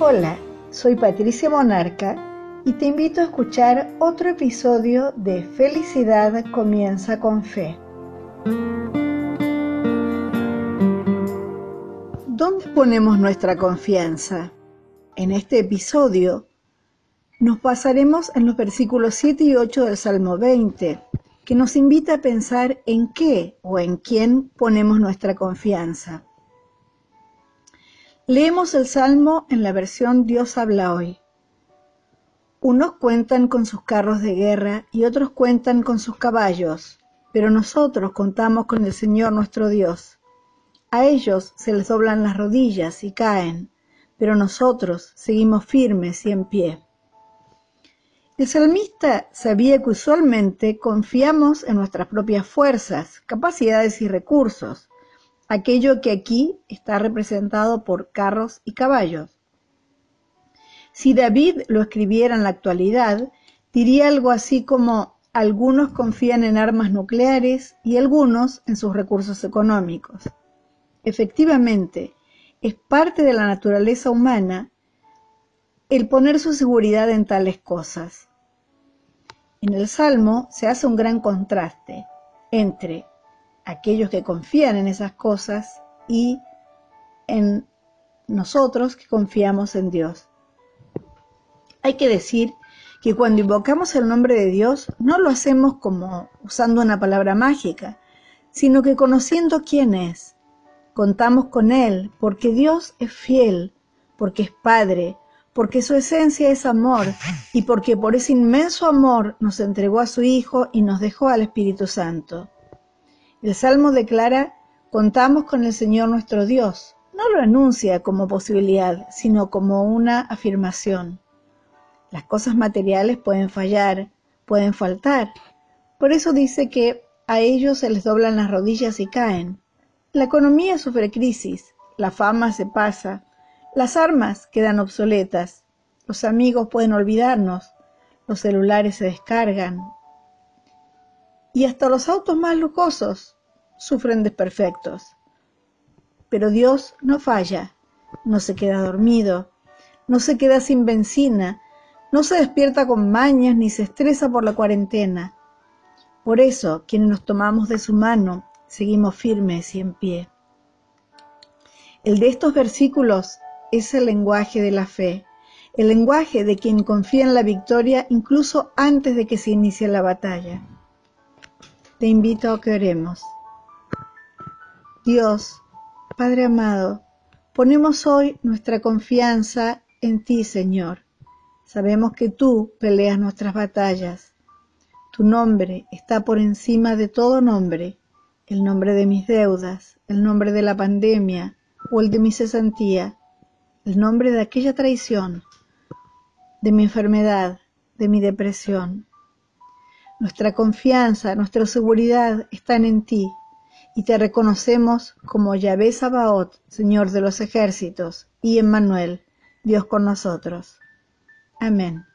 Hola, soy Patricia Monarca y te invito a escuchar otro episodio de Felicidad comienza con fe. ¿Dónde ponemos nuestra confianza? En este episodio nos pasaremos en los versículos 7 y 8 del Salmo 20, que nos invita a pensar en qué o en quién ponemos nuestra confianza. Leemos el Salmo en la versión Dios habla hoy. Unos cuentan con sus carros de guerra y otros cuentan con sus caballos, pero nosotros contamos con el Señor nuestro Dios. A ellos se les doblan las rodillas y caen, pero nosotros seguimos firmes y en pie. El salmista sabía que usualmente confiamos en nuestras propias fuerzas, capacidades y recursos, aquello que aquí está representado por carros y caballos. Si David lo escribiera en la actualidad, diría algo así como algunos confían en armas nucleares y algunos en sus recursos económicos. Efectivamente, es parte de la naturaleza humana el poner su seguridad en tales cosas. En el Salmo se hace un gran contraste entre aquellos que confían en esas cosas y en nosotros que confiamos en Dios. Hay que decir que cuando invocamos el nombre de Dios no lo hacemos como usando una palabra mágica, sino que conociendo quién es. Contamos con Él porque Dios es fiel, porque es Padre, porque su esencia es amor y porque por ese inmenso amor nos entregó a su Hijo y nos dejó al Espíritu Santo. El Salmo declara, contamos con el Señor nuestro Dios. No lo anuncia como posibilidad, sino como una afirmación. Las cosas materiales pueden fallar, pueden faltar. Por eso dice que a ellos se les doblan las rodillas y caen. La economía sufre crisis, la fama se pasa, las armas quedan obsoletas, los amigos pueden olvidarnos, los celulares se descargan, y hasta los autos más lujosos sufren desperfectos. Pero Dios no falla, no se queda dormido, no se queda sin benzina, no se despierta con mañas ni se estresa por la cuarentena. Por eso, quienes nos tomamos de su mano, seguimos firmes y en pie. El de estos versículos es el lenguaje de la fe, el lenguaje de quien confía en la victoria incluso antes de que se inicie la batalla. Te invito a que oremos. Dios, Padre amado, ponemos hoy nuestra confianza en ti, Señor. Sabemos que tú peleas nuestras batallas. Tu nombre está por encima de todo nombre, el nombre de mis deudas, el nombre de la pandemia o el de mi cesantía, el nombre de aquella traición, de mi enfermedad, de mi depresión. Nuestra confianza, nuestra seguridad están en ti y te reconocemos como Yahvé Sabaoth, Señor de los ejércitos, y Emmanuel, Dios con nosotros. Amén.